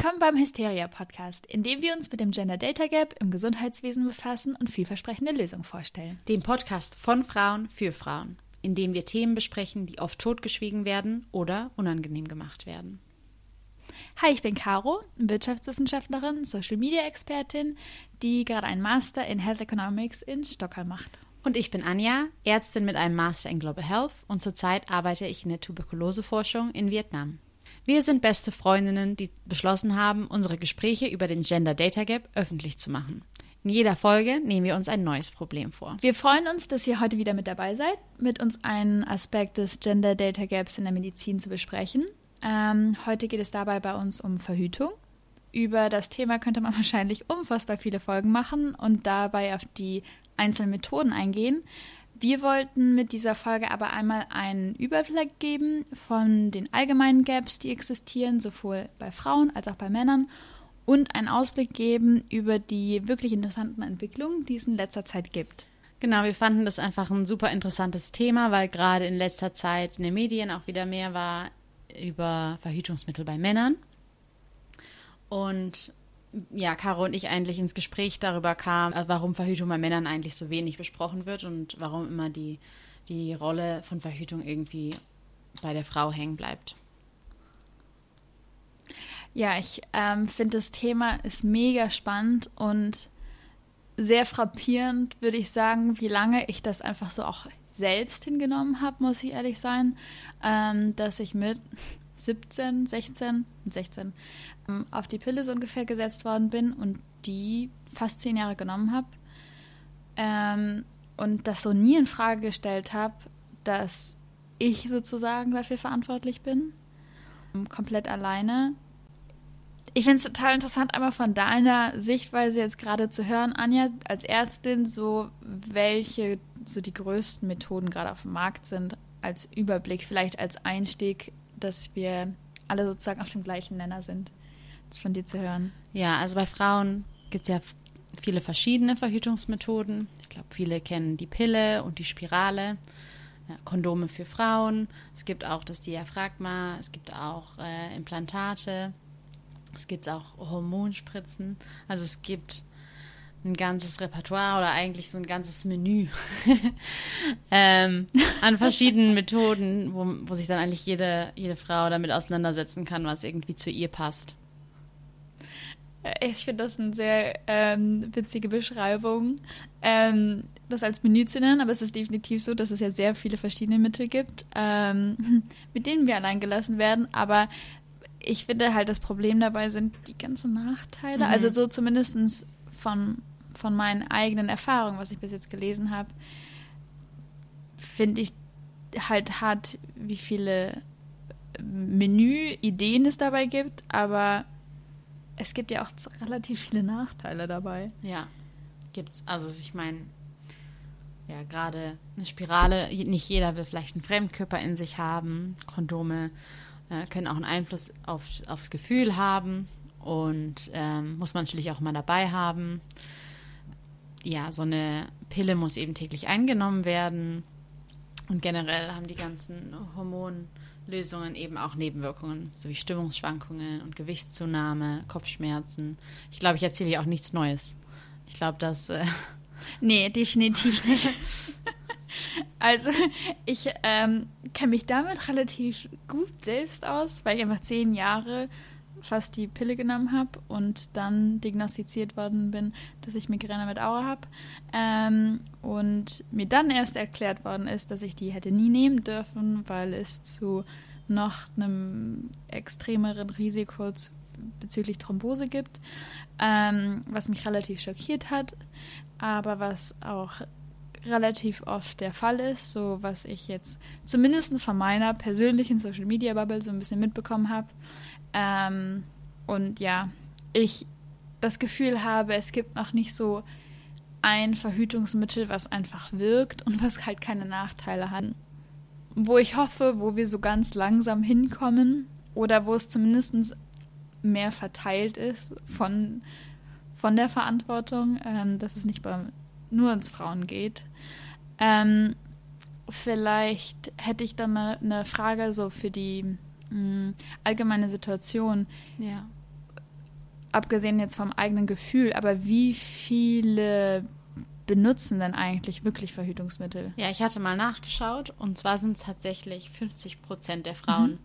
Willkommen beim Hysteria Podcast, in dem wir uns mit dem Gender Data Gap im Gesundheitswesen befassen und vielversprechende Lösungen vorstellen. Dem Podcast von Frauen für Frauen, in dem wir Themen besprechen, die oft totgeschwiegen werden oder unangenehm gemacht werden. Hi, ich bin Caro, Wirtschaftswissenschaftlerin, Social Media Expertin, die gerade einen Master in Health Economics in Stockholm macht. Und ich bin Anja, Ärztin mit einem Master in Global Health und zurzeit arbeite ich in der Tuberkuloseforschung in Vietnam. Wir sind beste Freundinnen, die beschlossen haben, unsere Gespräche über den Gender Data Gap öffentlich zu machen. In jeder Folge nehmen wir uns ein neues Problem vor. Wir freuen uns, dass ihr heute wieder mit dabei seid, mit uns einen Aspekt des Gender Data Gaps in der Medizin zu besprechen. Ähm, heute geht es dabei bei uns um Verhütung. Über das Thema könnte man wahrscheinlich unfassbar viele Folgen machen und dabei auf die einzelnen Methoden eingehen. Wir wollten mit dieser Folge aber einmal einen Überblick geben von den allgemeinen Gaps, die existieren, sowohl bei Frauen als auch bei Männern, und einen Ausblick geben über die wirklich interessanten Entwicklungen, die es in letzter Zeit gibt. Genau, wir fanden das einfach ein super interessantes Thema, weil gerade in letzter Zeit in den Medien auch wieder mehr war über Verhütungsmittel bei Männern. Und ja, Caro und ich eigentlich ins Gespräch darüber kamen, äh, warum Verhütung bei Männern eigentlich so wenig besprochen wird und warum immer die, die Rolle von Verhütung irgendwie bei der Frau hängen bleibt. Ja, ich ähm, finde das Thema ist mega spannend und sehr frappierend, würde ich sagen, wie lange ich das einfach so auch selbst hingenommen habe, muss ich ehrlich sein, ähm, dass ich mit 17, 16, 16 ähm, auf die Pille so ungefähr gesetzt worden bin und die fast zehn Jahre genommen habe ähm, und das so nie in Frage gestellt habe, dass ich sozusagen dafür verantwortlich bin, komplett alleine. Ich finde es total interessant, einmal von deiner Sichtweise jetzt gerade zu hören, Anja, als Ärztin, so welche so die größten Methoden gerade auf dem Markt sind, als Überblick, vielleicht als Einstieg, dass wir alle sozusagen auf dem gleichen Nenner sind von dir zu hören. Ja, also bei Frauen gibt es ja viele verschiedene Verhütungsmethoden. Ich glaube, viele kennen die Pille und die Spirale. Ja, Kondome für Frauen. Es gibt auch das Diaphragma. Es gibt auch äh, Implantate. Es gibt auch Hormonspritzen. Also es gibt ein ganzes Repertoire oder eigentlich so ein ganzes Menü ähm, an verschiedenen Methoden, wo, wo sich dann eigentlich jede, jede Frau damit auseinandersetzen kann, was irgendwie zu ihr passt. Ich finde das eine sehr ähm, witzige Beschreibung, ähm, das als Menü zu nennen, aber es ist definitiv so, dass es ja sehr viele verschiedene Mittel gibt, ähm, mit denen wir allein gelassen werden. Aber ich finde halt, das Problem dabei sind die ganzen Nachteile. Mhm. Also so zumindest von, von meinen eigenen Erfahrungen, was ich bis jetzt gelesen habe, finde ich halt hart, wie viele Menü-Ideen es dabei gibt, aber es gibt ja auch relativ viele Nachteile dabei. Ja, gibt's. Also ich meine, ja, gerade eine Spirale, nicht jeder will vielleicht einen Fremdkörper in sich haben. Kondome äh, können auch einen Einfluss auf, aufs Gefühl haben und ähm, muss man natürlich auch mal dabei haben. Ja, so eine Pille muss eben täglich eingenommen werden. Und generell haben die ganzen Hormone Lösungen eben auch Nebenwirkungen, sowie Stimmungsschwankungen und Gewichtszunahme, Kopfschmerzen. Ich glaube, ich erzähle hier auch nichts Neues. Ich glaube, dass. Äh nee, definitiv nicht. also, ich ähm, kenne mich damit relativ gut selbst aus, weil ich einfach zehn Jahre fast die Pille genommen habe und dann diagnostiziert worden bin, dass ich Migräne mit Aura habe. Ähm, und mir dann erst erklärt worden ist, dass ich die hätte nie nehmen dürfen, weil es zu noch einem extremeren Risiko bezüglich Thrombose gibt, ähm, was mich relativ schockiert hat, aber was auch relativ oft der Fall ist, so was ich jetzt zumindest von meiner persönlichen Social Media Bubble so ein bisschen mitbekommen habe. Ähm, und ja, ich das Gefühl habe, es gibt noch nicht so ein Verhütungsmittel, was einfach wirkt und was halt keine Nachteile hat. Wo ich hoffe, wo wir so ganz langsam hinkommen oder wo es zumindest mehr verteilt ist von, von der Verantwortung, ähm, dass es nicht bei, nur ins Frauen geht. Ähm, vielleicht hätte ich dann eine, eine Frage so für die mh, allgemeine Situation. Ja. abgesehen jetzt vom eigenen Gefühl, aber wie viele benutzen denn eigentlich wirklich Verhütungsmittel? Ja, ich hatte mal nachgeschaut und zwar sind es tatsächlich 50 Prozent der Frauen, mhm.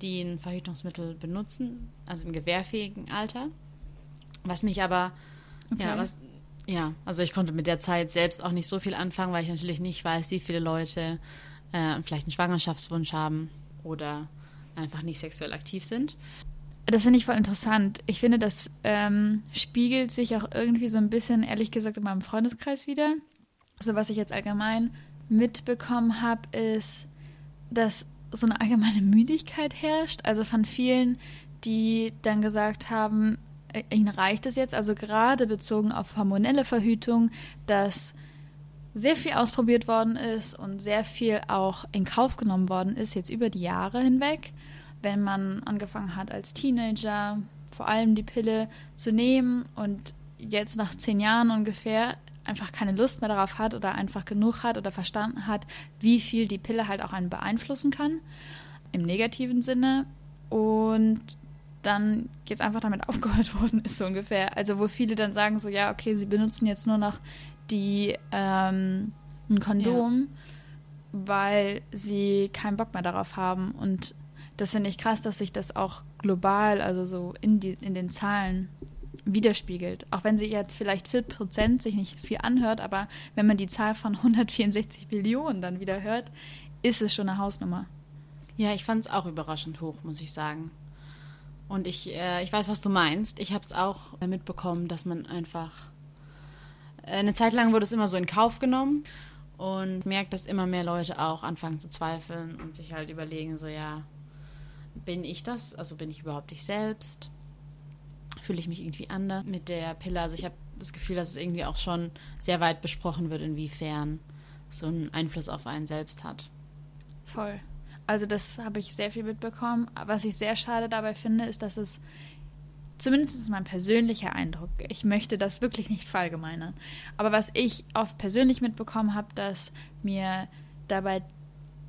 die ein Verhütungsmittel benutzen, also im gewährfähigen Alter. Was mich aber, okay. ja, was, ja, also ich konnte mit der Zeit selbst auch nicht so viel anfangen, weil ich natürlich nicht weiß, wie viele Leute äh, vielleicht einen Schwangerschaftswunsch haben oder einfach nicht sexuell aktiv sind. Das finde ich voll interessant. Ich finde, das ähm, spiegelt sich auch irgendwie so ein bisschen, ehrlich gesagt, in meinem Freundeskreis wieder. Also was ich jetzt allgemein mitbekommen habe, ist, dass so eine allgemeine Müdigkeit herrscht. Also von vielen, die dann gesagt haben, ihnen reicht es jetzt, also gerade bezogen auf hormonelle Verhütung, dass sehr viel ausprobiert worden ist und sehr viel auch in Kauf genommen worden ist, jetzt über die Jahre hinweg wenn man angefangen hat als Teenager vor allem die Pille zu nehmen und jetzt nach zehn Jahren ungefähr einfach keine Lust mehr darauf hat oder einfach genug hat oder verstanden hat, wie viel die Pille halt auch einen beeinflussen kann, im negativen Sinne. Und dann jetzt einfach damit aufgehört worden ist, so ungefähr. Also wo viele dann sagen so, ja, okay, sie benutzen jetzt nur noch die ähm, ein Kondom, ja. weil sie keinen Bock mehr darauf haben. Und das finde ich krass, dass sich das auch global, also so in, die, in den Zahlen widerspiegelt. Auch wenn sie jetzt vielleicht 4% sich nicht viel anhört, aber wenn man die Zahl von 164 Billionen dann wieder hört, ist es schon eine Hausnummer. Ja, ich fand es auch überraschend hoch, muss ich sagen. Und ich, äh, ich weiß, was du meinst. Ich habe es auch mitbekommen, dass man einfach. Äh, eine Zeit lang wurde es immer so in Kauf genommen und merkt, dass immer mehr Leute auch anfangen zu zweifeln und sich halt überlegen, so ja, bin ich das? Also bin ich überhaupt ich selbst? Fühle ich mich irgendwie anders mit der Pille? Also ich habe das Gefühl, dass es irgendwie auch schon sehr weit besprochen wird, inwiefern so einen Einfluss auf einen selbst hat. Voll. Also das habe ich sehr viel mitbekommen. Was ich sehr schade dabei finde, ist, dass es zumindest ist mein persönlicher Eindruck. Ich möchte das wirklich nicht verallgemeinern. Aber was ich oft persönlich mitbekommen habe, dass mir dabei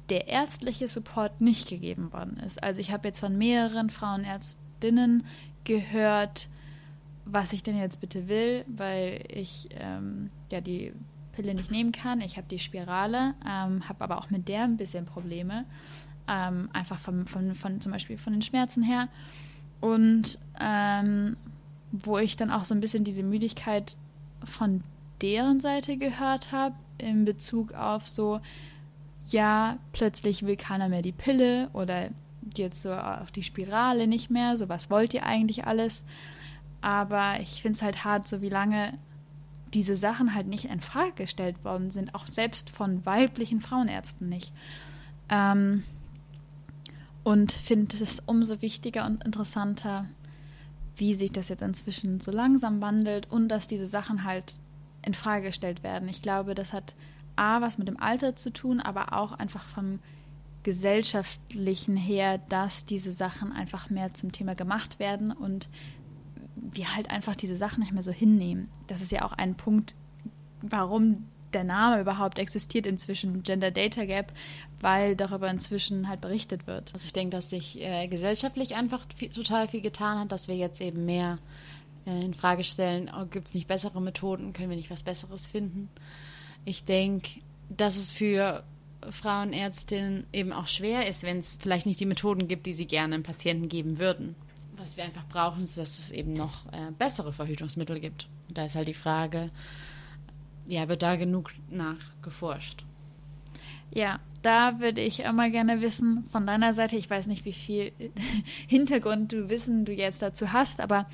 der ärztliche Support nicht gegeben worden ist. Also ich habe jetzt von mehreren Frauenärztinnen gehört, was ich denn jetzt bitte will, weil ich ähm, ja die Pille nicht nehmen kann. Ich habe die Spirale, ähm, habe aber auch mit der ein bisschen Probleme. Ähm, einfach von, von, von zum Beispiel von den Schmerzen her. Und ähm, wo ich dann auch so ein bisschen diese Müdigkeit von deren Seite gehört habe, in Bezug auf so, ja, plötzlich will keiner mehr die Pille oder jetzt so auch die Spirale nicht mehr, so was wollt ihr eigentlich alles. Aber ich finde es halt hart, so wie lange diese Sachen halt nicht in Frage gestellt worden sind, auch selbst von weiblichen Frauenärzten nicht. Ähm, und finde es umso wichtiger und interessanter, wie sich das jetzt inzwischen so langsam wandelt und dass diese Sachen halt in Frage gestellt werden. Ich glaube, das hat A, was mit dem Alter zu tun, aber auch einfach vom gesellschaftlichen her, dass diese Sachen einfach mehr zum Thema gemacht werden und wir halt einfach diese Sachen nicht mehr so hinnehmen. Das ist ja auch ein Punkt, warum der Name überhaupt existiert inzwischen, Gender Data Gap, weil darüber inzwischen halt berichtet wird. Also ich denke, dass sich äh, gesellschaftlich einfach viel, total viel getan hat, dass wir jetzt eben mehr äh, in Frage stellen, oh, gibt es nicht bessere Methoden, können wir nicht was Besseres finden. Ich denke, dass es für Frauenärztinnen eben auch schwer ist, wenn es vielleicht nicht die Methoden gibt, die sie gerne einem Patienten geben würden. Was wir einfach brauchen, ist, dass es eben noch äh, bessere Verhütungsmittel gibt. Und da ist halt die Frage, ja, wird da genug nachgeforscht? Ja, da würde ich mal gerne wissen von deiner Seite, ich weiß nicht, wie viel Hintergrund du Wissen du jetzt dazu hast, aber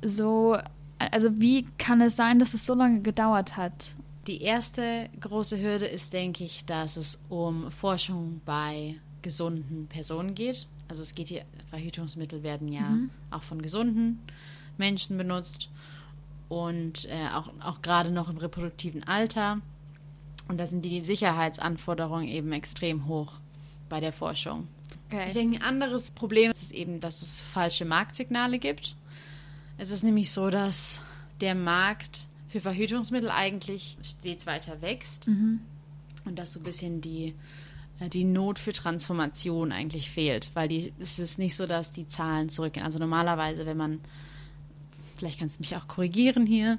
so, also wie kann es sein, dass es so lange gedauert hat? Die erste große Hürde ist, denke ich, dass es um Forschung bei gesunden Personen geht. Also es geht hier, Verhütungsmittel werden ja mhm. auch von gesunden Menschen benutzt und äh, auch, auch gerade noch im reproduktiven Alter. Und da sind die Sicherheitsanforderungen eben extrem hoch bei der Forschung. Okay. Ich denke, ein anderes Problem ist eben, dass es falsche Marktsignale gibt. Es ist nämlich so, dass der Markt für Verhütungsmittel eigentlich stets weiter wächst mhm. und dass so ein bisschen die, äh, die Not für Transformation eigentlich fehlt, weil die, es ist nicht so, dass die Zahlen zurückgehen. Also normalerweise, wenn man vielleicht kannst du mich auch korrigieren hier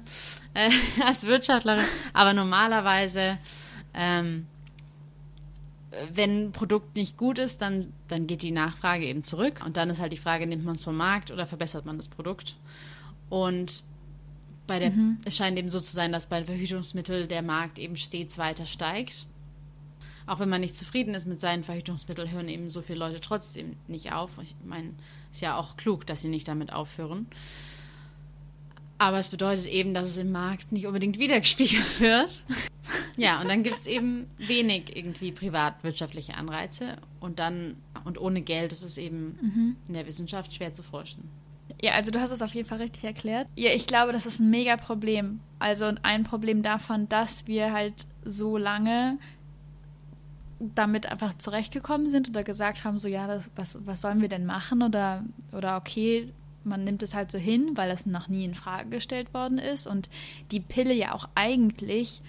äh, als Wirtschaftlerin, aber normalerweise, ähm, wenn ein Produkt nicht gut ist, dann, dann geht die Nachfrage eben zurück und dann ist halt die Frage, nimmt man es vom Markt oder verbessert man das Produkt? Und bei der, mhm. es scheint eben so zu sein, dass bei Verhütungsmitteln der Markt eben stets weiter steigt. Auch wenn man nicht zufrieden ist mit seinen Verhütungsmitteln, hören eben so viele Leute trotzdem nicht auf. Ich meine, ist ja auch klug, dass sie nicht damit aufhören. Aber es bedeutet eben, dass es im Markt nicht unbedingt wiedergespiegelt wird. ja, und dann gibt es eben wenig irgendwie privatwirtschaftliche Anreize. Und dann, und ohne Geld ist es eben mhm. in der Wissenschaft schwer zu forschen. Ja, also du hast es auf jeden Fall richtig erklärt. Ja, ich glaube, das ist ein mega Problem. Also ein Problem davon, dass wir halt so lange damit einfach zurechtgekommen sind oder gesagt haben, so ja, das, was, was sollen wir denn machen oder, oder okay, man nimmt es halt so hin, weil es noch nie in Frage gestellt worden ist und die Pille ja auch eigentlich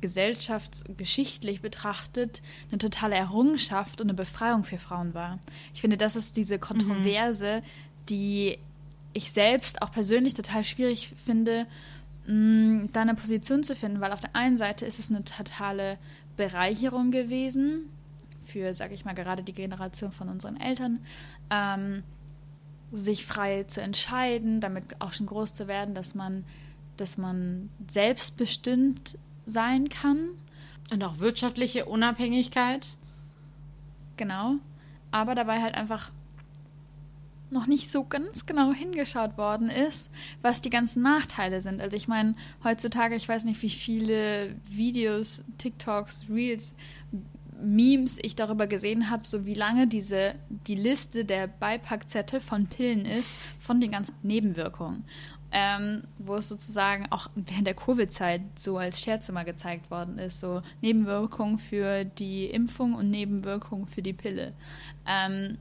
gesellschaftsgeschichtlich betrachtet eine totale Errungenschaft und eine Befreiung für Frauen war. Ich finde, das ist diese Kontroverse, mhm. die ich selbst auch persönlich total schwierig finde, mh, mm, da eine Position zu finden, weil auf der einen Seite ist es eine totale Bereicherung gewesen für, sage ich mal, gerade die Generation von unseren Eltern, ähm, sich frei zu entscheiden, damit auch schon groß zu werden, dass man, dass man selbstbestimmt sein kann. Und auch wirtschaftliche Unabhängigkeit. Genau. Aber dabei halt einfach noch nicht so ganz genau hingeschaut worden ist, was die ganzen Nachteile sind. Also ich meine, heutzutage, ich weiß nicht, wie viele Videos, TikToks, Reels, Memes ich darüber gesehen habe, so wie lange diese die Liste der Beipackzettel von Pillen ist, von den ganzen Nebenwirkungen. Ähm, wo es sozusagen auch während der Covid-Zeit so als Scherz immer gezeigt worden ist, so Nebenwirkungen für die Impfung und Nebenwirkungen für die Pille. Ähm,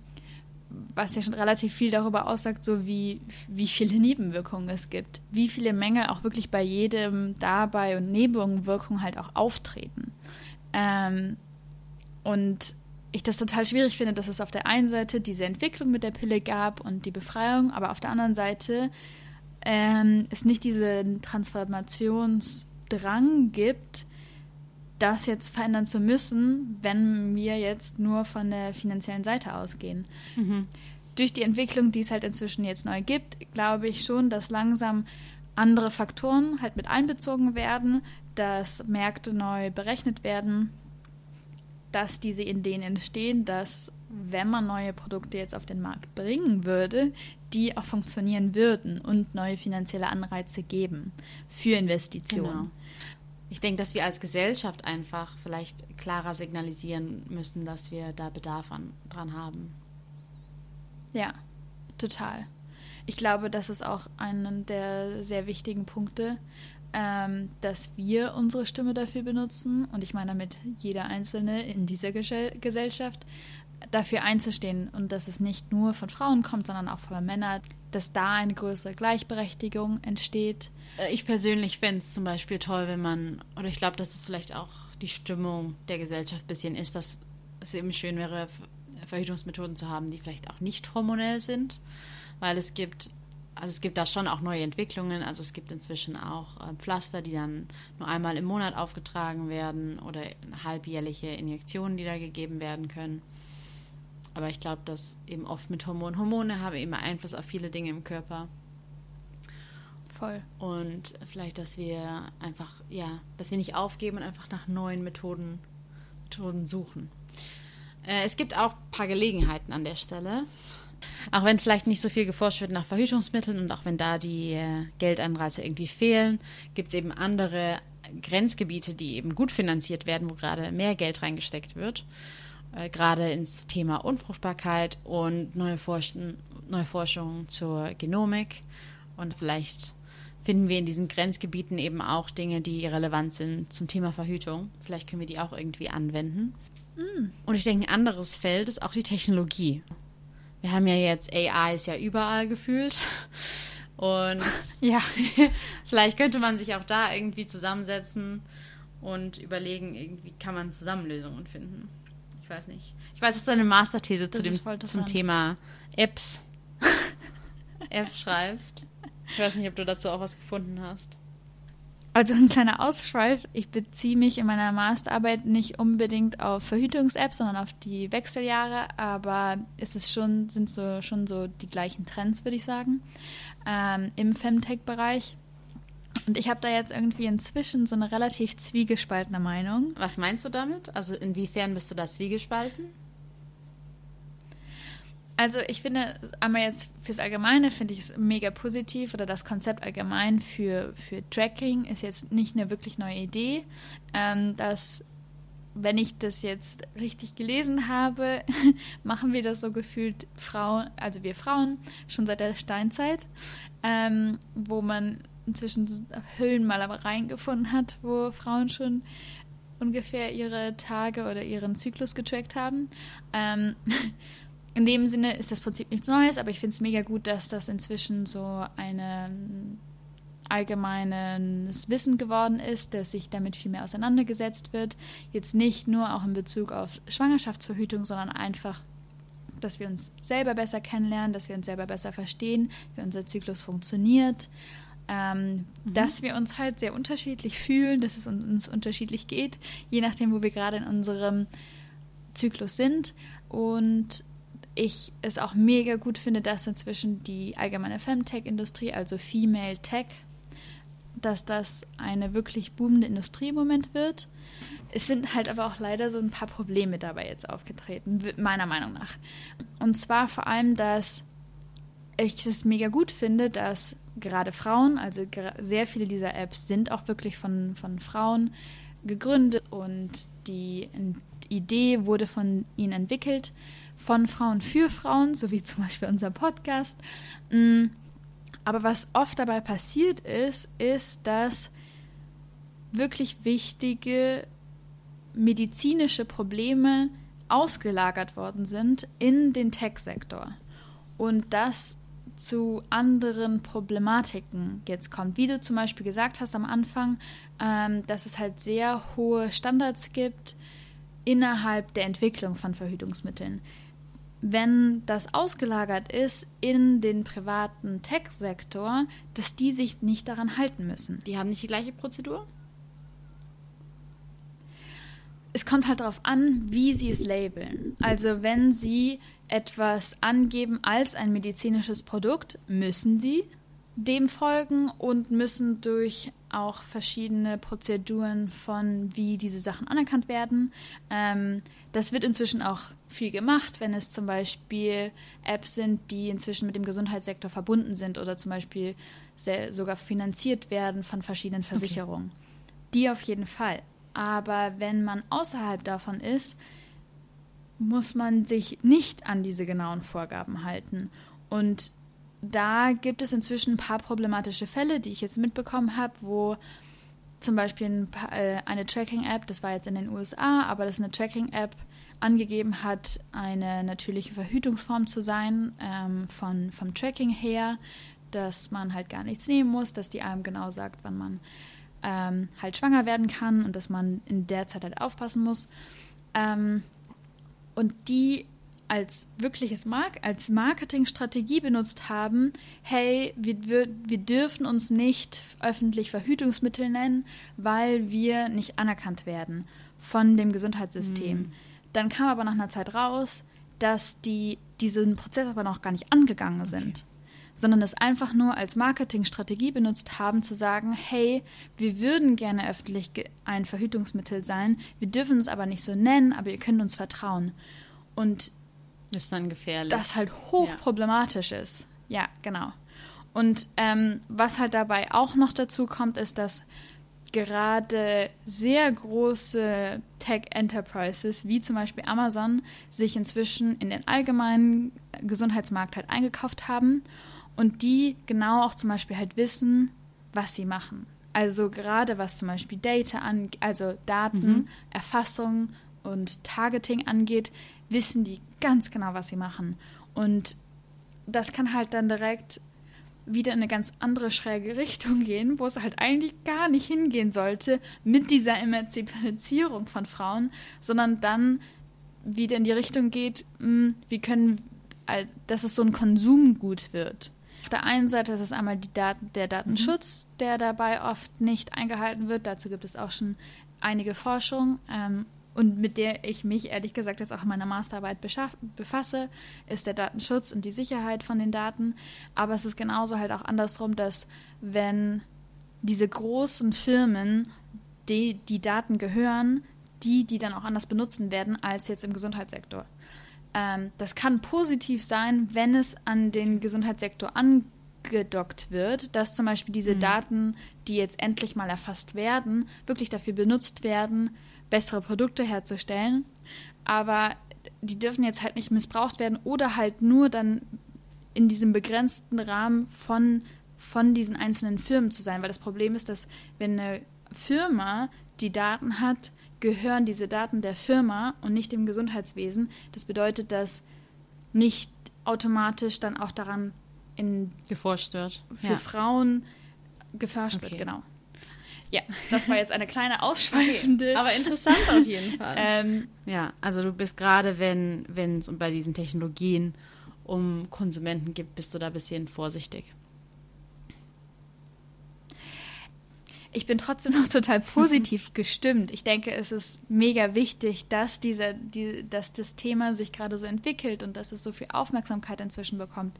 was ja schon relativ viel darüber aussagt, so wie, wie viele Nebenwirkungen es gibt. Wie viele Mängel auch wirklich bei jedem dabei und Nebenwirkungen halt auch auftreten. Ähm, und ich das total schwierig finde, dass es auf der einen Seite diese Entwicklung mit der Pille gab und die Befreiung, aber auf der anderen Seite ähm, es nicht diesen Transformationsdrang gibt, das jetzt verändern zu müssen, wenn wir jetzt nur von der finanziellen Seite ausgehen. Mhm. Durch die Entwicklung, die es halt inzwischen jetzt neu gibt, glaube ich schon, dass langsam andere Faktoren halt mit einbezogen werden, dass Märkte neu berechnet werden, dass diese Ideen entstehen, dass wenn man neue Produkte jetzt auf den Markt bringen würde, die auch funktionieren würden und neue finanzielle Anreize geben für Investitionen. Genau. Ich denke, dass wir als Gesellschaft einfach vielleicht klarer signalisieren müssen, dass wir da Bedarf an, dran haben. Ja, total. Ich glaube, das ist auch einer der sehr wichtigen Punkte, ähm, dass wir unsere Stimme dafür benutzen und ich meine damit jeder Einzelne in dieser Gesellschaft dafür einzustehen und dass es nicht nur von Frauen kommt, sondern auch von Männern, dass da eine größere Gleichberechtigung entsteht. Äh, ich persönlich fände es zum Beispiel toll, wenn man, oder ich glaube, dass es vielleicht auch die Stimmung der Gesellschaft ein bisschen ist, dass es eben schön wäre, Verhütungsmethoden zu haben, die vielleicht auch nicht hormonell sind, weil es gibt also es gibt da schon auch neue Entwicklungen. Also es gibt inzwischen auch äh, Pflaster, die dann nur einmal im Monat aufgetragen werden oder halbjährliche Injektionen, die da gegeben werden können. Aber ich glaube, dass eben oft mit Hormonen, Hormone haben eben Einfluss auf viele Dinge im Körper. Voll. Und vielleicht, dass wir einfach, ja, dass wir nicht aufgeben und einfach nach neuen Methoden, Methoden suchen. Äh, es gibt auch ein paar Gelegenheiten an der Stelle. Auch wenn vielleicht nicht so viel geforscht wird nach Verhütungsmitteln und auch wenn da die äh, Geldanreize irgendwie fehlen, gibt es eben andere Grenzgebiete, die eben gut finanziert werden, wo gerade mehr Geld reingesteckt wird. Äh, gerade ins Thema Unfruchtbarkeit und neue, Forschen, neue Forschung zur Genomik. Und vielleicht finden wir in diesen Grenzgebieten eben auch Dinge, die relevant sind zum Thema Verhütung. Vielleicht können wir die auch irgendwie anwenden. Mm. Und ich denke, ein anderes Feld ist auch die Technologie wir haben ja jetzt AI ist ja überall gefühlt. Und ja, vielleicht könnte man sich auch da irgendwie zusammensetzen und überlegen, irgendwie kann man Zusammenlösungen finden. Ich weiß nicht. Ich weiß, dass du eine Masterthese zu dem, zum Thema Apps, Apps schreibst. Ich weiß nicht, ob du dazu auch was gefunden hast. Also ein kleiner Ausschweif. Ich beziehe mich in meiner Masterarbeit nicht unbedingt auf Verhütungs-Apps, sondern auf die Wechseljahre, aber es ist schon, sind so, schon so die gleichen Trends, würde ich sagen, ähm, im Femtech-Bereich. Und ich habe da jetzt irgendwie inzwischen so eine relativ zwiegespaltene Meinung. Was meinst du damit? Also inwiefern bist du da zwiegespalten? Also ich finde, einmal jetzt fürs Allgemeine finde ich es mega positiv oder das Konzept allgemein für, für Tracking ist jetzt nicht eine wirklich neue Idee. Ähm, dass, wenn ich das jetzt richtig gelesen habe, machen wir das so gefühlt Frauen, also wir Frauen, schon seit der Steinzeit, ähm, wo man inzwischen Höhlen mal reingefunden hat, wo Frauen schon ungefähr ihre Tage oder ihren Zyklus getrackt haben. Ähm, in dem Sinne ist das Prinzip nichts Neues, aber ich finde es mega gut, dass das inzwischen so ein allgemeines Wissen geworden ist, dass sich damit viel mehr auseinandergesetzt wird. Jetzt nicht nur auch in Bezug auf Schwangerschaftsverhütung, sondern einfach, dass wir uns selber besser kennenlernen, dass wir uns selber besser verstehen, wie unser Zyklus funktioniert. Ähm, mhm. Dass wir uns halt sehr unterschiedlich fühlen, dass es uns unterschiedlich geht, je nachdem, wo wir gerade in unserem Zyklus sind. Und ich es auch mega gut finde, dass inzwischen die allgemeine Femtech-Industrie, also Female Tech, dass das eine wirklich boomende Industrie im Moment wird. Es sind halt aber auch leider so ein paar Probleme dabei jetzt aufgetreten, meiner Meinung nach. Und zwar vor allem, dass ich es mega gut finde, dass gerade Frauen, also sehr viele dieser Apps sind auch wirklich von, von Frauen gegründet und die Idee wurde von ihnen entwickelt von Frauen für Frauen, so wie zum Beispiel unser Podcast. Mm, aber was oft dabei passiert ist, ist, dass wirklich wichtige medizinische Probleme ausgelagert worden sind in den Tech-Sektor. Und das zu anderen Problematiken jetzt kommt. Wie du zum Beispiel gesagt hast am Anfang, ähm, dass es halt sehr hohe Standards gibt innerhalb der Entwicklung von Verhütungsmitteln wenn das ausgelagert ist in den privaten Tech-Sektor, dass die sich nicht daran halten müssen. Die haben nicht die gleiche Prozedur? Es kommt halt darauf an, wie sie es labeln. Also wenn sie etwas angeben als ein medizinisches Produkt, müssen sie dem folgen und müssen durch auch verschiedene Prozeduren von, wie diese Sachen anerkannt werden. Ähm, das wird inzwischen auch viel gemacht, wenn es zum Beispiel Apps sind, die inzwischen mit dem Gesundheitssektor verbunden sind oder zum Beispiel sehr, sogar finanziert werden von verschiedenen Versicherungen. Okay. Die auf jeden Fall. Aber wenn man außerhalb davon ist, muss man sich nicht an diese genauen Vorgaben halten. Und da gibt es inzwischen ein paar problematische Fälle, die ich jetzt mitbekommen habe, wo zum Beispiel äh, eine Tracking-App, das war jetzt in den USA, aber das ist eine Tracking-App, angegeben hat, eine natürliche Verhütungsform zu sein, ähm, von, vom Tracking her, dass man halt gar nichts nehmen muss, dass die einem genau sagt, wann man ähm, halt schwanger werden kann und dass man in der Zeit halt aufpassen muss. Ähm, und die als wirkliches Mark als Marketingstrategie benutzt haben, hey, wir, wir, wir dürfen uns nicht öffentlich Verhütungsmittel nennen, weil wir nicht anerkannt werden von dem Gesundheitssystem. Mhm. Dann kam aber nach einer Zeit raus, dass die diesen Prozess aber noch gar nicht angegangen sind, sondern es einfach nur als Marketingstrategie benutzt haben, zu sagen, hey, wir würden gerne öffentlich ein Verhütungsmittel sein, wir dürfen es aber nicht so nennen, aber ihr könnt uns vertrauen. Und ist dann gefährlich. Das halt hochproblematisch ja. ist. Ja, genau. Und ähm, was halt dabei auch noch dazu kommt, ist, dass gerade sehr große Tech-Enterprises wie zum Beispiel Amazon sich inzwischen in den allgemeinen Gesundheitsmarkt halt eingekauft haben und die genau auch zum Beispiel halt wissen, was sie machen. Also gerade was zum Beispiel Data an, also Daten, mhm. Und Targeting angeht, wissen die ganz genau, was sie machen. Und das kann halt dann direkt wieder in eine ganz andere schräge Richtung gehen, wo es halt eigentlich gar nicht hingehen sollte mit dieser Emanzipierung von Frauen, sondern dann wieder in die Richtung geht, hm, wie können, dass es so ein Konsumgut wird. auf der einen Seite ist es einmal Daten, der Datenschutz, mhm. der dabei oft nicht eingehalten wird. Dazu gibt es auch schon einige Forschung. Ähm, und mit der ich mich ehrlich gesagt jetzt auch in meiner Masterarbeit befasse, ist der Datenschutz und die Sicherheit von den Daten. Aber es ist genauso halt auch andersrum, dass wenn diese großen Firmen, die die Daten gehören, die, die dann auch anders benutzen werden als jetzt im Gesundheitssektor. Ähm, das kann positiv sein, wenn es an den Gesundheitssektor angedockt wird, dass zum Beispiel diese mhm. Daten, die jetzt endlich mal erfasst werden, wirklich dafür benutzt werden, bessere Produkte herzustellen. Aber die dürfen jetzt halt nicht missbraucht werden oder halt nur dann in diesem begrenzten Rahmen von, von diesen einzelnen Firmen zu sein. Weil das Problem ist, dass wenn eine Firma die Daten hat, gehören diese Daten der Firma und nicht dem Gesundheitswesen. Das bedeutet, dass nicht automatisch dann auch daran in geforscht wird. Für ja. Frauen geforscht okay. wird, genau. Ja, das war jetzt eine kleine ausschweifende. Aber interessant auf jeden Fall. ähm, ja, also du bist gerade, wenn es bei diesen Technologien um Konsumenten geht, bist du da ein bisschen vorsichtig. Ich bin trotzdem noch total positiv gestimmt. Ich denke, es ist mega wichtig, dass, dieser, die, dass das Thema sich gerade so entwickelt und dass es so viel Aufmerksamkeit inzwischen bekommt.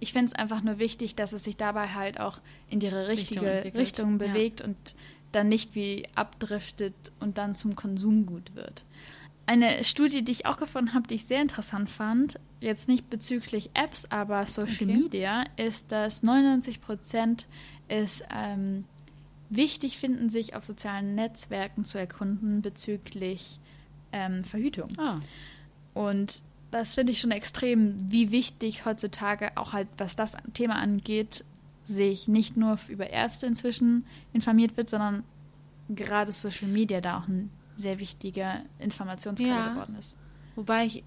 Ich finde es einfach nur wichtig, dass es sich dabei halt auch in die richtige Richtung, Richtung bewegt ja. und dann nicht wie abdriftet und dann zum Konsumgut wird. Eine Studie, die ich auch gefunden habe, die ich sehr interessant fand, jetzt nicht bezüglich Apps, aber Social okay. Media, ist, dass 99 Prozent ist ähm, wichtig finden, sich auf sozialen Netzwerken zu erkunden bezüglich ähm, Verhütung. Ah. Und das finde ich schon extrem, wie wichtig heutzutage auch halt, was das Thema angeht, sich nicht nur über Ärzte inzwischen informiert wird, sondern gerade Social Media da auch ein sehr wichtiger Informationsquelle ja. geworden ist. Wobei ich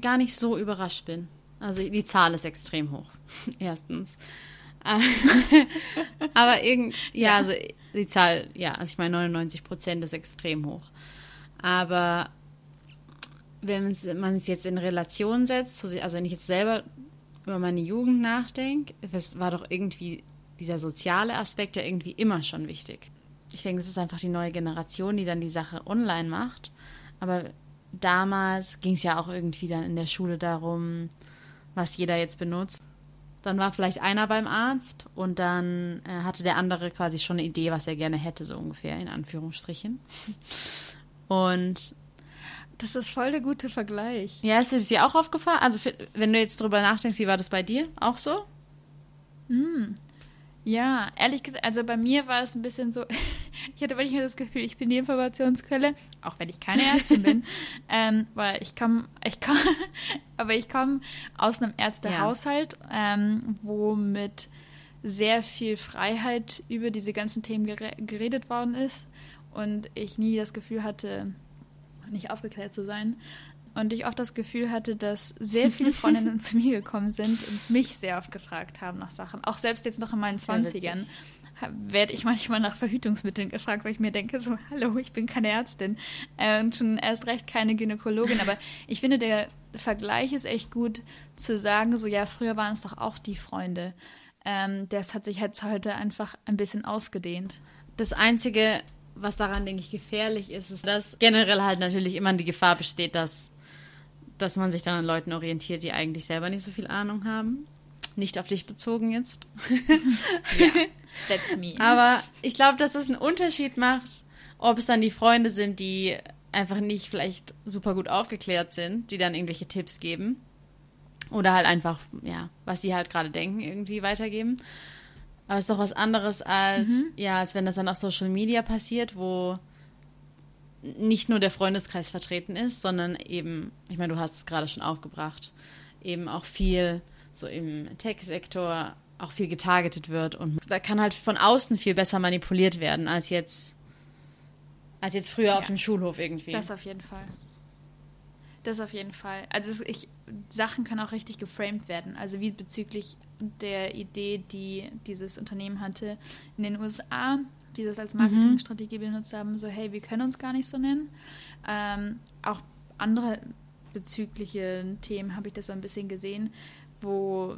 gar nicht so überrascht bin. Also die Zahl ist extrem hoch. Erstens. Aber irgend, ja, ja, also die Zahl, ja, also ich meine 99 Prozent ist extrem hoch. Aber wenn man es jetzt in Relation setzt, also wenn ich jetzt selber über meine Jugend nachdenke, war doch irgendwie dieser soziale Aspekt ja irgendwie immer schon wichtig. Ich denke, es ist einfach die neue Generation, die dann die Sache online macht. Aber damals ging es ja auch irgendwie dann in der Schule darum, was jeder jetzt benutzt. Dann war vielleicht einer beim Arzt und dann äh, hatte der andere quasi schon eine Idee, was er gerne hätte, so ungefähr, in Anführungsstrichen. Und das ist voll der gute Vergleich. Ja, ist es dir auch aufgefallen? Also, wenn du jetzt drüber nachdenkst, wie war das bei dir? Auch so? Hm. Ja, ehrlich gesagt, also bei mir war es ein bisschen so, ich hatte manchmal das Gefühl, ich bin die Informationsquelle, auch wenn ich keine Ärztin bin, ähm, weil ich komme, ich komme, aber ich komme aus einem Ärztehaushalt, ja. ähm, wo mit sehr viel Freiheit über diese ganzen Themen geredet worden ist und ich nie das Gefühl hatte, nicht aufgeklärt zu sein. Und ich oft das Gefühl hatte, dass sehr viele Freundinnen zu mir gekommen sind und mich sehr oft gefragt haben nach Sachen. Auch selbst jetzt noch in meinen Zwanzigern werde ich manchmal nach Verhütungsmitteln gefragt, weil ich mir denke, so, hallo, ich bin keine Ärztin äh, und schon erst recht keine Gynäkologin. Aber ich finde, der Vergleich ist echt gut zu sagen, so, ja, früher waren es doch auch die Freunde. Ähm, das hat sich jetzt heute einfach ein bisschen ausgedehnt. Das Einzige, was daran, denke ich, gefährlich ist, ist, dass generell halt natürlich immer die Gefahr besteht, dass dass man sich dann an Leuten orientiert, die eigentlich selber nicht so viel Ahnung haben. Nicht auf dich bezogen jetzt. ja, that's me. Aber ich glaube, dass es einen Unterschied macht, ob es dann die Freunde sind, die einfach nicht vielleicht super gut aufgeklärt sind, die dann irgendwelche Tipps geben. Oder halt einfach, ja, was sie halt gerade denken, irgendwie weitergeben. Aber es ist doch was anderes als, mhm. ja, als wenn das dann auf Social Media passiert, wo nicht nur der Freundeskreis vertreten ist, sondern eben, ich meine, du hast es gerade schon aufgebracht, eben auch viel so im Tech-Sektor auch viel getargetet wird und da kann halt von außen viel besser manipuliert werden als jetzt als jetzt früher ja, auf dem Schulhof irgendwie. Das auf jeden Fall. Das auf jeden Fall. Also ich, Sachen können auch richtig geframed werden. Also wie bezüglich der Idee, die dieses Unternehmen hatte in den USA, die das als Marketingstrategie mhm. benutzt haben, so hey, wir können uns gar nicht so nennen. Ähm, auch andere bezügliche Themen habe ich das so ein bisschen gesehen, wo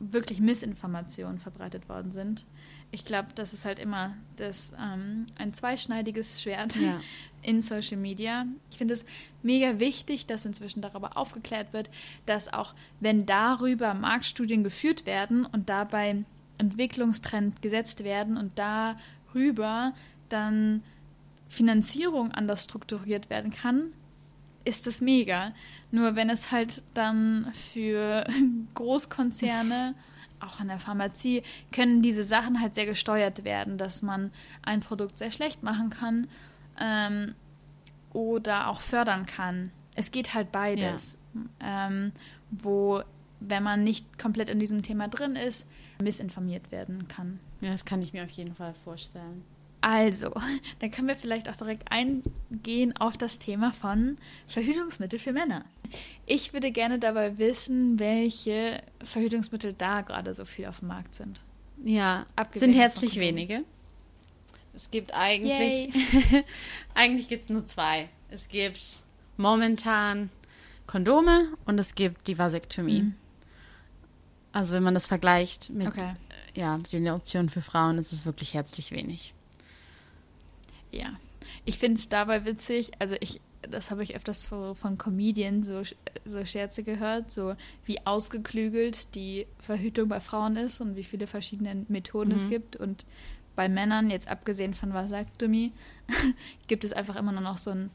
wirklich Missinformationen verbreitet worden sind. Ich glaube, das ist halt immer das, ähm, ein zweischneidiges Schwert Ja. in Social Media. Ich finde es mega wichtig, dass inzwischen darüber aufgeklärt wird, dass auch wenn darüber Marktstudien geführt werden und dabei Entwicklungstrends gesetzt werden und darüber dann Finanzierung anders strukturiert werden kann, ist es mega. Nur wenn es halt dann für Großkonzerne, auch in der Pharmazie, können diese Sachen halt sehr gesteuert werden, dass man ein Produkt sehr schlecht machen kann ähm, oder auch fördern kann. Es geht halt beides. Ähm, wo, wenn man nicht komplett in diesem Thema drin ist, missinformiert werden kann. Ja, das kann ich mir auf jeden Fall vorstellen. Also, dann können wir vielleicht auch direkt eingehen auf das Thema von Verhütungsmittel für Männer. Ich würde gerne dabei wissen, welche Verhütungsmittel da gerade so viel auf dem Markt sind. Ja, Abgesehen sind herzlich wenige. Es gibt eigentlich, eigentlich gibt es nur zwei. Es gibt momentan Kondome und es gibt die Vasektomie. Mhm. Also wenn man das vergleicht mit, Okay. ja, mit den Optionen für Frauen, ist es wirklich herzlich wenig. Ja. Ich finde es dabei witzig, also ich, das habe ich öfters so von Comedian so, so Scherze gehört, so wie ausgeklügelt die Verhütung bei Frauen ist und wie viele verschiedene Methoden es Mhm. gibt. Und bei Männern, jetzt abgesehen von Vasektomie, gibt es einfach immer nur noch so ein,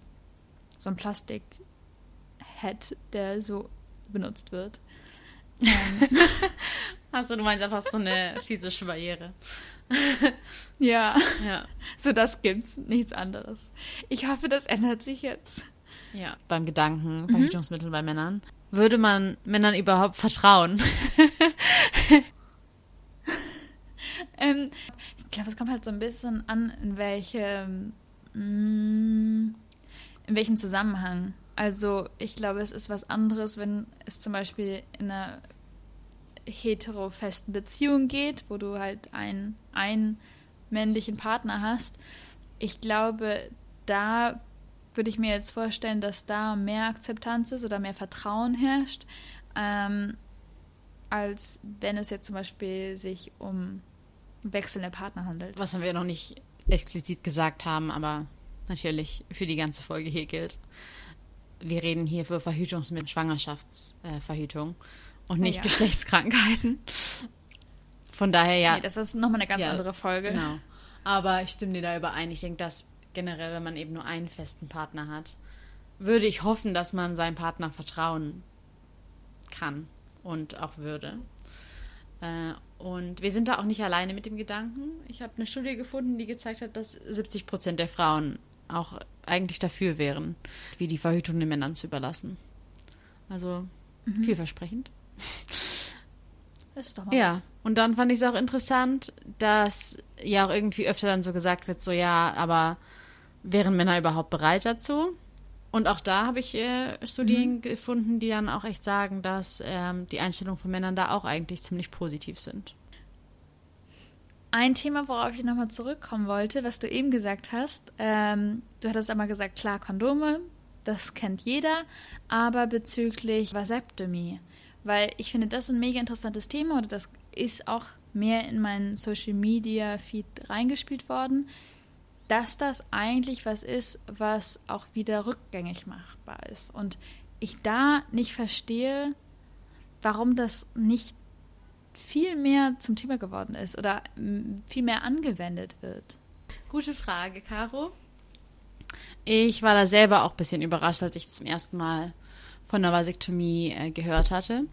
so ein Plastik-Head, der so benutzt wird. Ähm, Achso, du meinst einfach so eine physische Barriere. ja, Ja. so das gibt's, nichts anderes. Ich hoffe, das ändert sich jetzt. Ja. Beim Gedanken, Verhütungsmittel bei Männern. Würde man Männern überhaupt vertrauen? Ähm, ich glaube, es kommt halt so ein bisschen an, in welchem, mm, in welchem Zusammenhang. Also ich glaube, es ist was anderes, wenn es zum Beispiel in einer hetero-festen Beziehung geht, wo du halt einen, einen männlichen Partner hast. Ich glaube, da würde ich mir jetzt vorstellen, dass da mehr Akzeptanz ist oder mehr Vertrauen herrscht, ähm, als wenn es jetzt zum Beispiel sich um wechselnde Partner handelt. Was wir noch nicht explizit gesagt haben, aber natürlich für die ganze Folge hier gilt. Wir reden hier für Verhütungsmittel, Schwangerschaftsverhütung und nicht ja. Geschlechtskrankheiten. Von daher ja. Nee, das ist nochmal eine ganz Ja, andere Folge. Genau. Aber ich stimme dir da überein. Ich denke, dass generell, wenn man eben nur einen festen Partner hat, würde ich hoffen, dass man seinem Partner vertrauen kann und auch würde. Äh, und wir sind da auch nicht alleine mit dem Gedanken. Ich habe eine Studie gefunden, die gezeigt hat, dass 70 Prozent der Frauen auch eigentlich dafür wären, wie die Verhütung den Männern zu überlassen. Also vielversprechend. Das ist doch mal Ja, was. und dann fand ich es auch interessant, dass ja auch irgendwie öfter dann so gesagt wird, so ja, aber wären Männer überhaupt bereit dazu? Und auch da habe ich äh, Studien gefunden, die dann auch echt sagen, dass ähm, die Einstellungen von Männern da auch eigentlich ziemlich positiv sind. Ein Thema, worauf ich nochmal zurückkommen wollte, was du eben gesagt hast. Ähm, du hattest einmal gesagt, klar, Kondome, das kennt jeder, aber bezüglich Vasektomie, weil ich finde, das ist ein mega interessantes Thema oder das ist auch mehr in meinen Social Media Feed reingespielt worden, dass das eigentlich was ist, was auch wieder rückgängig machbar ist. Und ich da nicht verstehe, warum das nicht viel mehr zum Thema geworden ist oder viel mehr angewendet wird. Gute Frage, Caro. Ich war da selber auch ein bisschen überrascht, als ich zum ersten Mal von der Vasektomie äh, gehört hatte.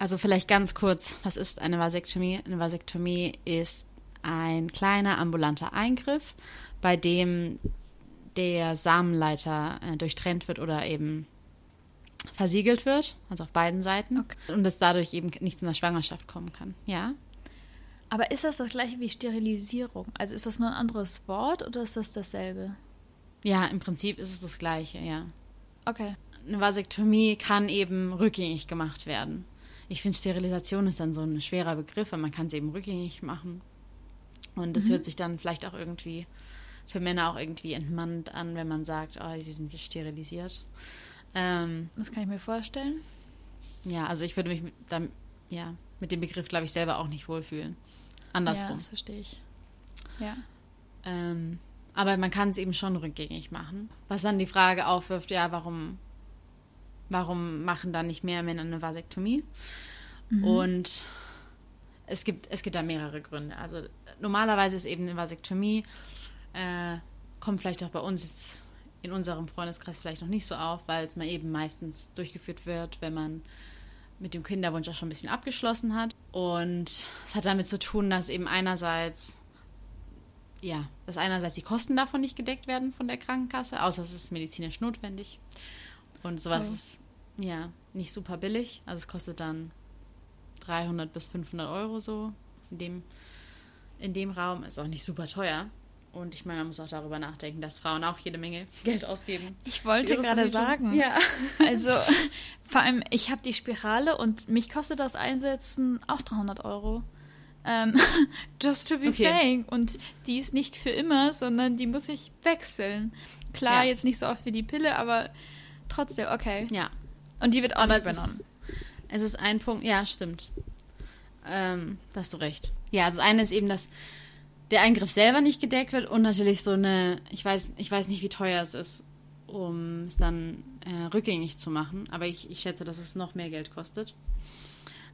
Also vielleicht ganz kurz, was ist eine Vasektomie? Eine Vasektomie ist ein kleiner ambulanter Eingriff, bei dem der Samenleiter äh, durchtrennt wird oder eben versiegelt wird, also auf beiden Seiten, Okay. und dass dadurch eben nichts in der Schwangerschaft kommen kann. Ja? Aber ist das das gleiche wie Sterilisierung? Also ist das nur ein anderes Wort oder ist das dasselbe? Ja, im Prinzip ist es das Gleiche, ja. Okay. Eine Vasektomie kann eben rückgängig gemacht werden. Ich finde, Sterilisation ist dann so ein schwerer Begriff, weil man kann es eben rückgängig machen. Und das hört sich dann vielleicht auch irgendwie für Männer auch irgendwie entmannt an, wenn man sagt, oh, sie sind sterilisiert. Ähm, Das kann ich mir vorstellen. ja, also ich würde mich mit, dann ja, mit dem Begriff, glaube ich, selber auch nicht wohlfühlen. Andersrum. Ja, das verstehe ich. Ja. Ähm, aber man kann es eben schon rückgängig machen. Was dann die Frage aufwirft, ja, warum, warum machen dann nicht mehr Männer eine Vasektomie? Mhm. Und es gibt, es gibt da mehrere Gründe. Also normalerweise ist eben eine Vasektomie, äh, kommt vielleicht auch bei uns jetzt in unserem Freundeskreis vielleicht noch nicht so auf, weil es mal eben meistens durchgeführt wird, wenn man mit dem Kinderwunsch auch schon ein bisschen abgeschlossen hat. Und es hat damit zu tun, dass eben einerseits, ja, dass einerseits die Kosten davon nicht gedeckt werden von der Krankenkasse, außer es ist medizinisch notwendig. Und sowas Oh. ist, ja, nicht super billig. Also es kostet dann 300 bis 500 Euro so in dem, in dem Raum. Ist auch nicht super teuer. Und ich meine, man muss auch darüber nachdenken, dass Frauen auch jede Menge Geld ausgeben. Ich wollte gerade sagen. Ja. Also, vor allem, ich habe die Spirale und mich kostet das Einsetzen auch 300 Euro. Ähm, just to be Okay. saying. Und die ist nicht für immer, sondern die muss ich wechseln. Klar, Ja. jetzt nicht so oft wie die Pille, aber trotzdem, okay. Ja. Und die wird auch Aber nicht es ist, übernommen. es ist ein Punkt, ja, stimmt. Ähm, da hast du recht. Ja, also das eine ist eben, dass der Eingriff selber nicht gedeckt wird und natürlich so eine, ich weiß, ich weiß nicht, wie teuer es ist, um es dann äh, rückgängig zu machen, aber ich, ich schätze, dass es noch mehr Geld kostet.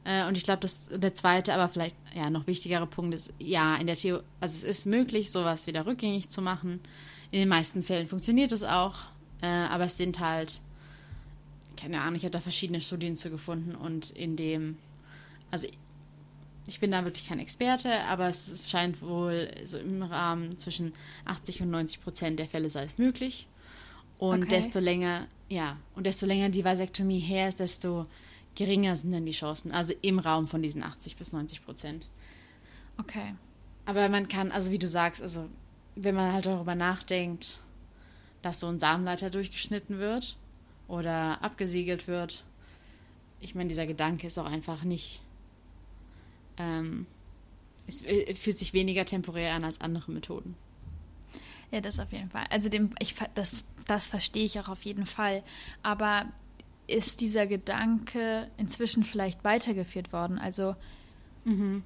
Äh, und ich glaube, dass der zweite, aber vielleicht ja noch wichtigere Punkt ist, ja, in der Theorie, also es ist möglich, sowas wieder rückgängig zu machen. In den meisten Fällen funktioniert es auch, äh, aber es sind halt keine Ahnung, ich habe da verschiedene Studien zu gefunden und in dem, also ich, bin da wirklich kein Experte, aber es, es scheint wohl so im Rahmen zwischen 80 und 90 Prozent der Fälle sei es möglich. Und Okay. desto länger, ja, und desto länger die Vasektomie her ist, desto geringer sind dann die Chancen. Also im Raum von diesen 80 bis 90 Prozent. Okay. Aber man kann, also wie du sagst, also wenn man halt darüber nachdenkt, dass so ein Samenleiter durchgeschnitten wird oder abgesiegelt wird, ich meine, dieser Gedanke ist auch einfach nicht, ähm, es äh, fühlt sich weniger temporär an als andere Methoden. Ja, das auf jeden Fall. Also dem, ich, das, das verstehe ich auch auf jeden Fall. Aber ist dieser Gedanke inzwischen vielleicht weitergeführt worden? Also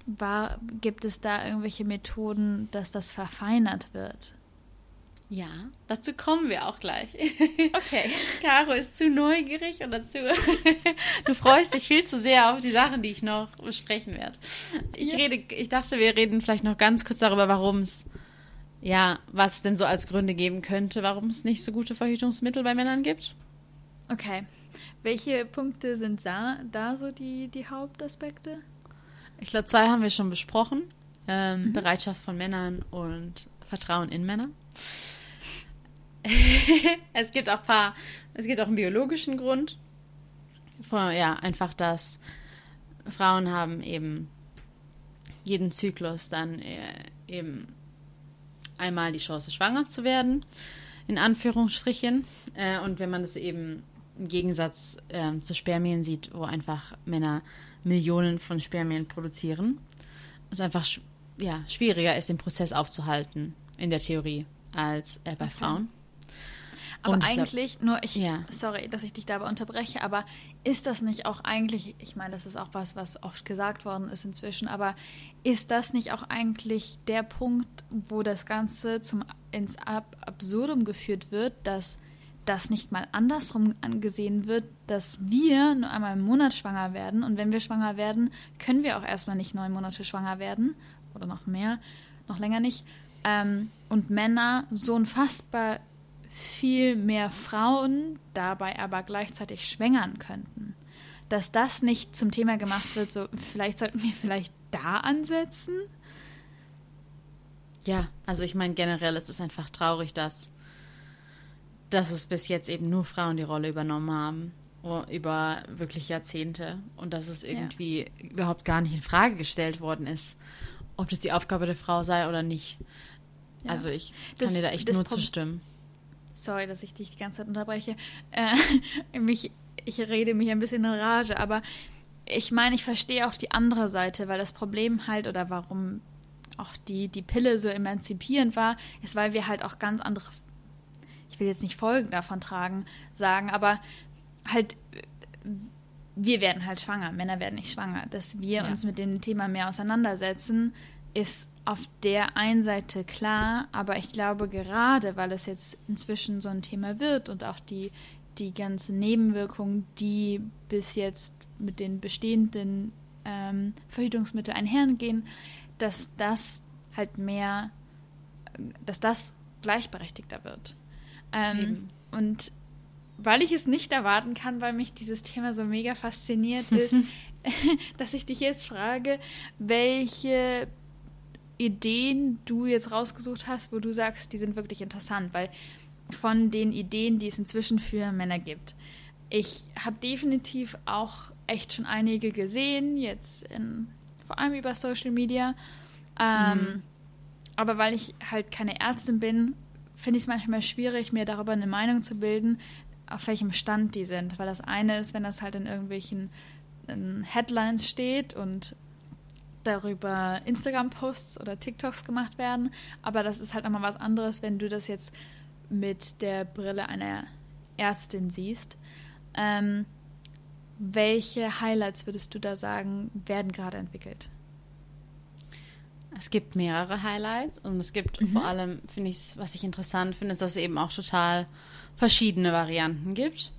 war, gibt es da irgendwelche Methoden, dass das verfeinert wird? Ja, dazu kommen wir auch gleich. Okay. Caro ist zu neugierig und dazu. du freust dich viel zu sehr auf die Sachen, die ich noch besprechen werde. Ich Ja. rede, ich dachte, wir reden vielleicht noch ganz kurz darüber, warum es, ja, was es denn so als Gründe geben könnte, warum es nicht so gute Verhütungsmittel bei Männern gibt. Okay. Welche Punkte sind da, da so die, die Hauptaspekte? Ich glaube, zwei haben wir schon besprochen. Ähm, Bereitschaft von Männern und Vertrauen in Männer. es gibt auch paar, es gibt auch einen biologischen Grund. Vor, ja, einfach, dass Frauen haben eben jeden Zyklus dann äh, eben einmal die Chance, schwanger zu werden, in Anführungsstrichen. Äh, und wenn man das eben im Gegensatz ähm, zu Spermien sieht, wo einfach Männer Millionen von Spermien produzieren, es einfach ja, schwieriger ist, den Prozess aufzuhalten, in der Theorie, als äh, bei Okay. Frauen. Aber Und ich glaub- eigentlich, nur ich, Ja. sorry, dass ich dich dabei unterbreche, aber ist das nicht auch eigentlich, ich meine, das ist auch was, was oft gesagt worden ist inzwischen, aber ist das nicht auch eigentlich der Punkt, wo das Ganze zum, ins Ab Absurdum geführt wird, dass das nicht mal andersrum angesehen wird, dass wir nur einmal im Monat schwanger werden und wenn wir schwanger werden, können wir auch erstmal nicht neun Monate schwanger werden oder noch mehr, noch länger nicht. Ähm, und Männer so unfassbar viel mehr Frauen dabei aber gleichzeitig schwängern könnten. Dass das nicht zum Thema gemacht wird, so vielleicht sollten wir vielleicht da ansetzen. Ja, also ich meine generell ist es einfach traurig, dass, dass es bis jetzt eben nur Frauen die Rolle übernommen haben über wirklich Jahrzehnte und dass es irgendwie überhaupt gar nicht in Frage gestellt worden ist, ob das die Aufgabe der Frau sei oder nicht. Ja. Also ich Das- kann dir da echt das nur Prob- zustimmen. Sorry, dass ich dich die ganze Zeit unterbreche. Äh, mich, ich rede mich ein bisschen in Rage, aber ich meine, ich verstehe auch die andere Seite, weil das Problem halt oder warum auch die, die Pille so emanzipierend war, ist, weil wir halt auch ganz andere, ich will jetzt nicht Folgen davon tragen, sagen, aber halt, wir werden halt schwanger, Männer werden nicht schwanger. Dass wir Ja. uns mit dem Thema mehr auseinandersetzen, ist auf der einen Seite klar, aber ich glaube gerade, weil es jetzt inzwischen so ein Thema wird und auch die, die ganzen Nebenwirkungen, die bis jetzt mit den bestehenden ähm, Verhütungsmitteln einhergehen, dass das halt mehr, dass das gleichberechtigter wird. Ähm, und weil ich es nicht erwarten kann, weil mich dieses Thema so mega fasziniert ist, dass ich dich jetzt frage, welche Ideen du jetzt rausgesucht hast, wo du sagst, die sind wirklich interessant, weil von den Ideen, die es inzwischen für Männer gibt. Ich habe definitiv auch echt schon einige gesehen, jetzt in, vor allem über Social Media. Ähm, Mhm. Aber weil ich halt keine Ärztin bin, finde ich es manchmal schwierig, mir darüber eine Meinung zu bilden, auf welchem Stand die sind. Weil das eine ist, wenn das halt in irgendwelchen in Headlines steht und darüber Instagram-Posts oder TikToks gemacht werden. Aber das ist halt nochmal was anderes, wenn du das jetzt mit der Brille einer Ärztin siehst. Ähm, welche Highlights würdest du da sagen, werden gerade entwickelt? Es gibt mehrere Highlights und es gibt vor allem, finde ich, was ich interessant finde, ist, dass es eben auch total verschiedene Varianten gibt.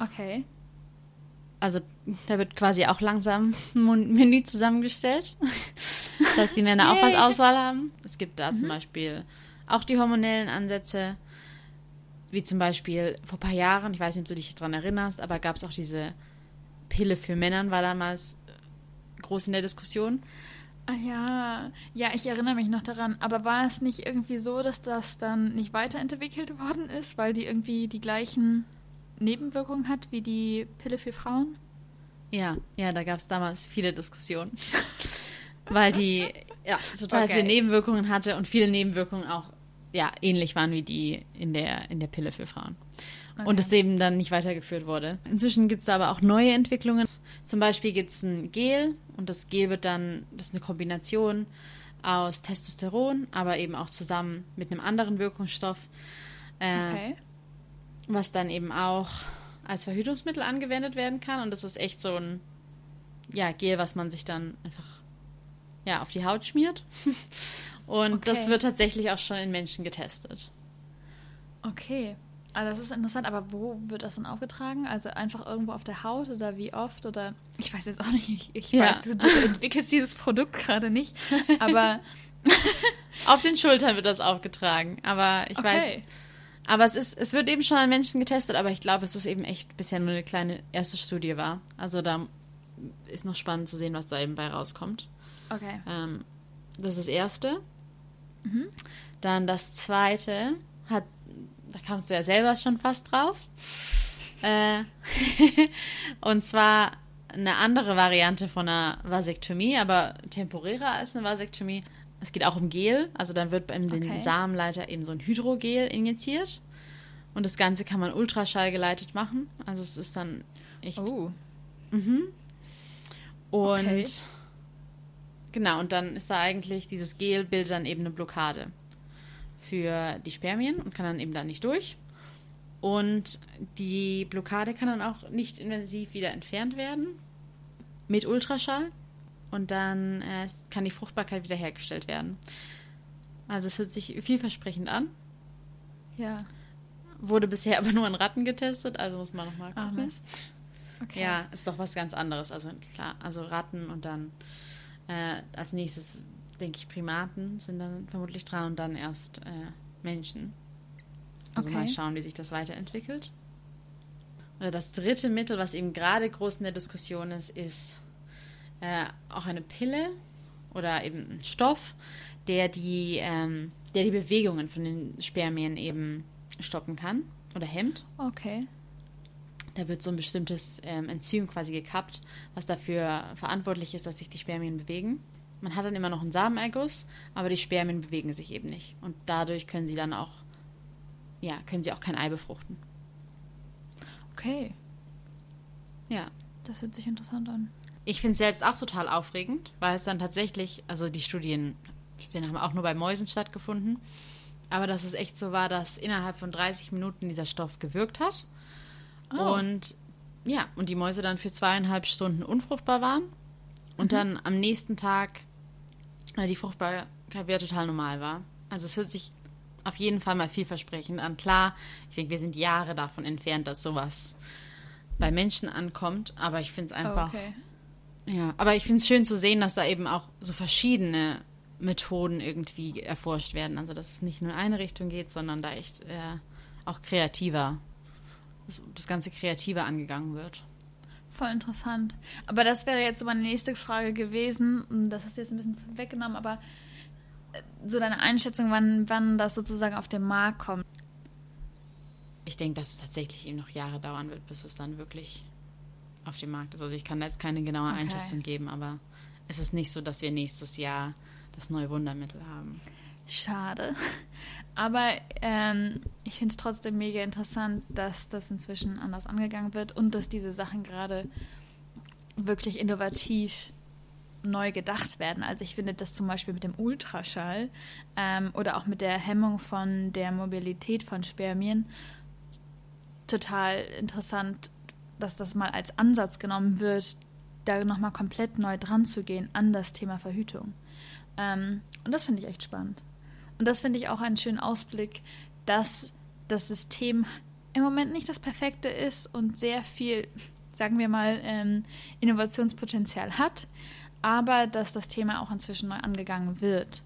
Okay. Also da wird quasi auch langsam ein Menü zusammengestellt, dass die Männer auch was. Auswahl haben. Es gibt da zum Beispiel auch die hormonellen Ansätze, wie zum Beispiel vor ein paar Jahren, ich weiß nicht, ob du dich daran erinnerst, aber gab es auch diese Pille für Männern, war damals äh, groß in der Diskussion. Ah ja, ja, ich erinnere mich noch daran. Aber war es nicht irgendwie so, dass das dann nicht weiterentwickelt worden ist, weil die irgendwie die gleichen Nebenwirkungen hat wie die Pille für Frauen? Ja, ja, da gab es damals viele Diskussionen. Weil die ja, total Okay. viele Nebenwirkungen hatte und viele Nebenwirkungen auch ja, ähnlich waren wie die in der, in der Pille für Frauen. Und Okay. es eben dann nicht weitergeführt wurde. Inzwischen gibt es da aber auch neue Entwicklungen. Zum Beispiel gibt es ein Gel und das Gel wird dann, das ist eine Kombination aus Testosteron, aber eben auch zusammen mit einem anderen Wirkungsstoff, äh, Okay. was dann eben auch als Verhütungsmittel angewendet werden kann. Und das ist echt so ein ja, Gel, was man sich dann einfach ja, auf die Haut schmiert. Und das Okay. wird tatsächlich auch schon in Menschen getestet. Okay. Also das ist interessant, aber wo wird das dann aufgetragen? Also einfach irgendwo auf der Haut oder wie oft? Oder ich weiß jetzt auch nicht. Ich, Ja. weiß, du, du entwickelst dieses Produkt gerade nicht. Aber Auf den Schultern wird das aufgetragen. Aber ich weiß, okay. Aber es ist, es wird eben schon an Menschen getestet, aber ich glaube, es ist eben echt bisher nur eine kleine erste Studie war. Also da ist noch spannend zu sehen, was da eben bei rauskommt. Okay. Ähm, das ist das erste. Mhm. Dann das zweite hat, da kamst du ja selber schon fast drauf. Äh, und zwar eine andere Variante von einer Vasektomie, aber temporärer als eine Vasektomie. Es geht auch um Gel, also dann wird in den Okay. Samenleiter eben so ein Hydrogel injiziert. Und das Ganze kann man ultraschall geleitet machen. Also es ist dann echt Oh. Mhm. Und Okay. genau, und dann ist da eigentlich dieses Gel bildet dann eben eine Blockade für die Spermien und kann dann eben da nicht durch. Und die Blockade kann dann auch nicht intensiv wieder entfernt werden mit Ultraschall. Und dann äh, kann die Fruchtbarkeit wiederhergestellt werden. Also es hört sich vielversprechend an. Ja. Wurde bisher aber nur an Ratten getestet, also muss man nochmal Ah, gucken. Mist. Okay. Ja, ist doch was ganz anderes. Also klar, also Ratten und dann äh, als nächstes, denke ich, Primaten sind dann vermutlich dran und dann erst äh, Menschen. Also Okay. mal schauen, wie sich das weiterentwickelt. Oder das dritte Mittel, was eben gerade groß in der Diskussion ist, ist äh, auch eine Pille oder eben ein Stoff, der die, ähm, der die Bewegungen von den Spermien eben stoppen kann oder hemmt. Okay. Da wird so ein bestimmtes ähm, Enzym quasi gekappt, was dafür verantwortlich ist, dass sich die Spermien bewegen. Man hat dann immer noch einen Samenerguss, aber die Spermien bewegen sich eben nicht. Und dadurch können sie dann auch, ja, können sie auch kein Ei befruchten. Okay. Ja. Das hört sich interessant an. Ich finde es selbst auch total aufregend, weil es dann tatsächlich, also die Studien haben auch nur bei Mäusen stattgefunden, aber dass es echt so war, dass innerhalb von 30 Minuten dieser Stoff gewirkt hat. Oh. Und ja, und die Mäuse dann für zweieinhalb Stunden unfruchtbar waren und mhm. dann am nächsten Tag die Fruchtbarkeit wieder total normal war. Also es hört sich auf jeden Fall mal vielversprechend an. Klar, ich denke, wir sind Jahre davon entfernt, dass sowas bei Menschen ankommt, aber ich finde es einfach. Okay. Ja, aber ich finde es schön zu sehen, dass da eben auch so verschiedene Methoden irgendwie erforscht werden. Also dass es nicht nur in eine Richtung geht, sondern da echt äh, auch kreativer, das Ganze kreativer angegangen wird. Voll interessant. Aber das wäre jetzt so meine nächste Frage gewesen. Das hast du jetzt ein bisschen weggenommen, aber äh, so deine Einschätzung, wann, wann das sozusagen auf den Markt kommt. Ich denke, dass es tatsächlich eben noch Jahre dauern wird, bis es dann wirklich auf dem Markt ist. Also ich kann da jetzt keine genaue okay. Einschätzung geben, aber es ist nicht so, dass wir nächstes Jahr das neue Wundermittel haben. Schade. Aber ähm, ich finde es trotzdem mega interessant, dass das inzwischen anders angegangen wird und dass diese Sachen gerade wirklich innovativ neu gedacht werden. Also ich finde das zum Beispiel mit dem Ultraschall ähm, oder auch mit der Hemmung von der Mobilität von Spermien total interessant, dass das mal als Ansatz genommen wird, da nochmal komplett neu dran zu gehen an das Thema Verhütung. Ähm, und das finde ich echt spannend. Und das finde ich auch einen schönen Ausblick, dass das System im Moment nicht das perfekte ist und sehr viel, sagen wir mal, ähm, Innovationspotenzial hat, aber dass das Thema auch inzwischen neu angegangen wird.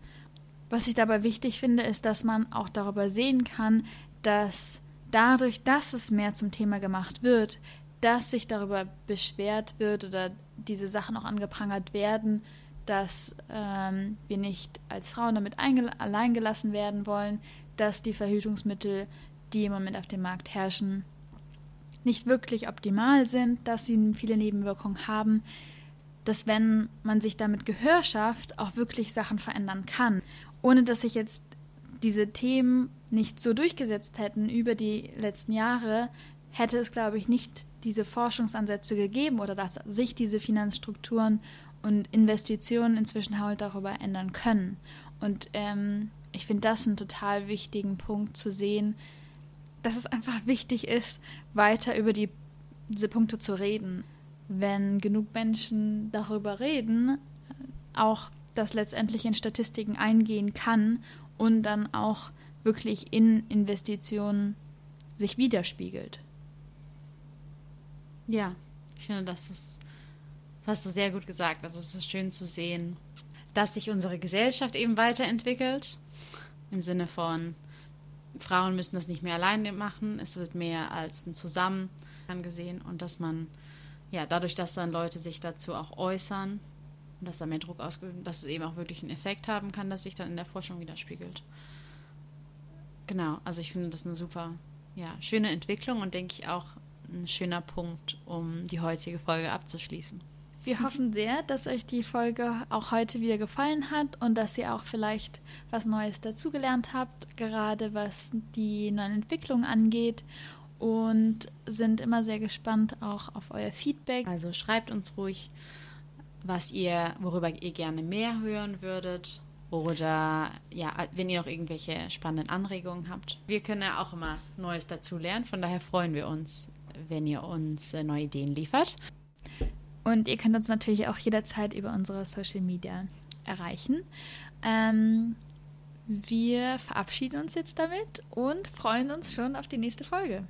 Was ich dabei wichtig finde, ist, dass man auch darüber sehen kann, dass dadurch, dass es mehr zum Thema gemacht wird, dass sich darüber beschwert wird oder diese Sachen auch angeprangert werden, dass ähm, wir nicht als Frauen damit allein gelassen werden wollen, dass die Verhütungsmittel, die im Moment auf dem Markt herrschen, nicht wirklich optimal sind, dass sie viele Nebenwirkungen haben, dass wenn man sich damit Gehör schafft, auch wirklich Sachen verändern kann, ohne dass sich jetzt diese Themen nicht so durchgesetzt hätten über die letzten Jahre, hätte es, glaube ich, nicht diese Forschungsansätze gegeben oder dass sich diese Finanzstrukturen und Investitionen inzwischen halt darüber ändern können. Und ähm, ich finde das einen total wichtigen Punkt zu sehen, dass es einfach wichtig ist, weiter über die, diese Punkte zu reden. Wenn genug Menschen darüber reden, auch das letztendlich in Statistiken eingehen kann und dann auch wirklich in Investitionen sich widerspiegelt. Ja, ich finde, das ist das hast du sehr gut gesagt. Also es ist schön zu sehen, dass sich unsere Gesellschaft eben weiterentwickelt. Im Sinne von, Frauen müssen das nicht mehr alleine machen. Es wird mehr als ein Zusammen angesehen und dass man, ja, dadurch, dass dann Leute sich dazu auch äußern und dass da mehr Druck ausgeübt dass es eben auch wirklich einen Effekt haben kann, dass sich dann in der Forschung widerspiegelt. Genau, also ich finde das eine super, ja, schöne Entwicklung und denke ich auch ein schöner Punkt, um die heutige Folge abzuschließen. Wir hoffen sehr, dass euch die Folge auch heute wieder gefallen hat und dass ihr auch vielleicht was Neues dazugelernt habt, gerade was die neuen Entwicklungen angeht und sind immer sehr gespannt auch auf euer Feedback. Also schreibt uns ruhig, was ihr, worüber ihr gerne mehr hören würdet oder ja, wenn ihr noch irgendwelche spannenden Anregungen habt. Wir können ja auch immer Neues dazulernen, von daher freuen wir uns, wenn ihr uns äh, neue Ideen liefert. Und ihr könnt uns natürlich auch jederzeit über unsere Social Media erreichen. Ähm, wir verabschieden uns jetzt damit und freuen uns schon auf die nächste Folge.